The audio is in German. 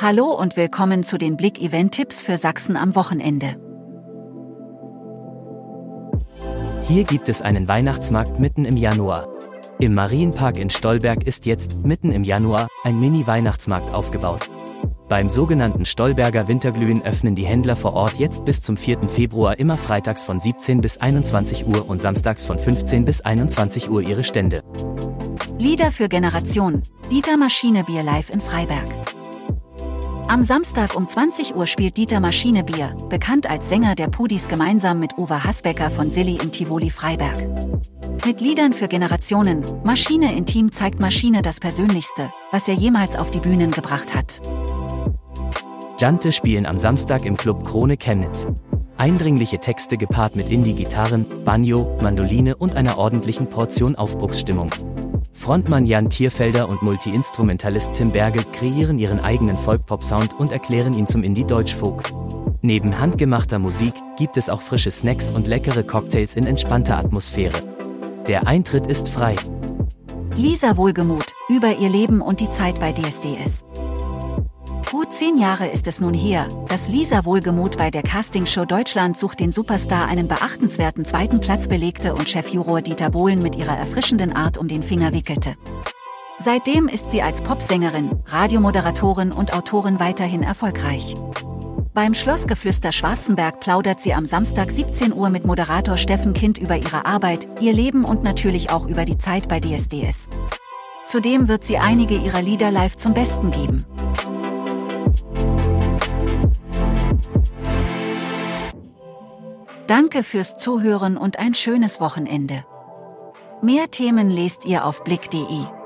Hallo und willkommen zu den Blick-Event-Tipps für Sachsen am Wochenende. Hier gibt es einen Weihnachtsmarkt mitten im Januar. Im Marienpark in Stolberg ist jetzt, mitten im Januar, ein Mini-Weihnachtsmarkt aufgebaut. Beim sogenannten Stolberger Winterglühen öffnen die Händler vor Ort jetzt bis zum 4. Februar immer freitags von 17 bis 21 Uhr und samstags von 15 bis 21 Uhr ihre Stände. Lieder für Generation. Dieter Maschinebier live in Freiberg. Am Samstag um 20 Uhr spielt Dieter Maschinebier, bekannt als Sänger der Pudis gemeinsam mit Uwe Hasbecker von Silly im Tivoli Freiberg. Mit Liedern für Generationen, Maschine Intim zeigt Maschine das Persönlichste, was er jemals auf die Bühnen gebracht hat. Jante spielen am Samstag im Club Krone Chemnitz. Eindringliche Texte gepaart mit Indie-Gitarren, Banjo, Mandoline und einer ordentlichen Portion Aufbruchsstimmung. Frontmann Jan Tierfelder und Multi-Instrumentalist Tim Berge kreieren ihren eigenen Folk-Pop-Sound und erklären ihn zum Indie-Deutsch-Folk. Neben handgemachter Musik gibt es auch frische Snacks und leckere Cocktails in entspannter Atmosphäre. Der Eintritt ist frei. Lisa Wohlgemuth über ihr Leben und die Zeit bei DSDS. Zehn Jahre ist es nun her, dass Lisa Wohlgemuth bei der Castingshow Deutschland sucht den Superstar einen beachtenswerten zweiten Platz belegte und Chefjuror Dieter Bohlen mit ihrer erfrischenden Art um den Finger wickelte. Seitdem ist sie als Popsängerin, Radiomoderatorin und Autorin weiterhin erfolgreich. Beim Schlossgeflüster Schwarzenberg plaudert sie am Samstag 17 Uhr mit Moderator Steffen Kind über ihre Arbeit, ihr Leben und natürlich auch über die Zeit bei DSDS. Zudem wird sie einige ihrer Lieder live zum Besten geben. Danke fürs Zuhören und ein schönes Wochenende. Mehr Themen lest ihr auf blick.de.